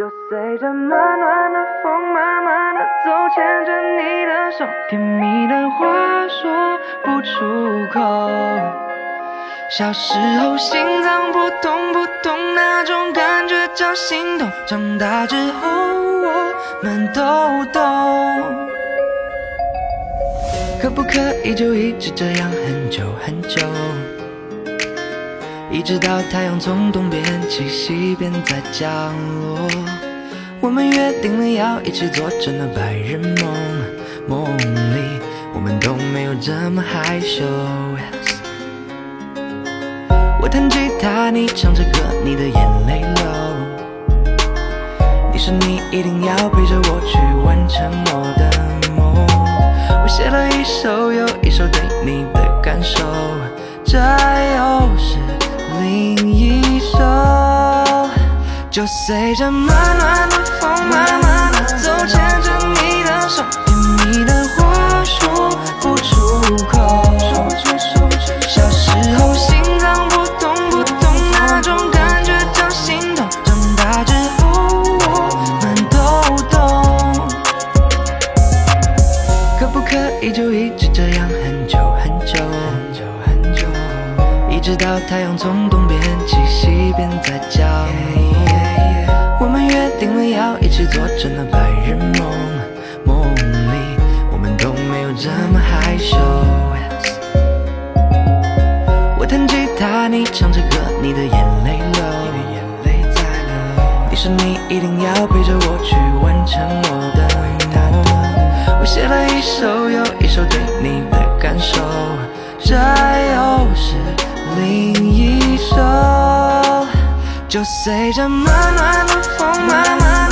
就随着暖暖的风，慢慢的走，牵着你的手，甜蜜的话说不出口。小时候心脏扑通扑通，那种感觉叫心动。长大之后我们都懂，可不可以就一直这样很久很久？一直到太阳从东边起，西边再降落。我们约定了要一起做着那白日梦，梦里我们都没有这么害羞。我弹吉他，你唱着歌，你的眼泪流。你说你一定要陪着我去完成就随着暖暖的风，慢慢的走，牵着你的手，甜蜜的话说不出口。小时候心脏扑通扑通，那种感觉叫心动。长大之后我们都懂，可不可以就一直这样很久很久很久很久，一直到太阳从东边起，西边再降一定要陪着我去完成我的梦。我写了一首又一首对你的感受，这又是另一首。就随着暖暖的风，慢慢。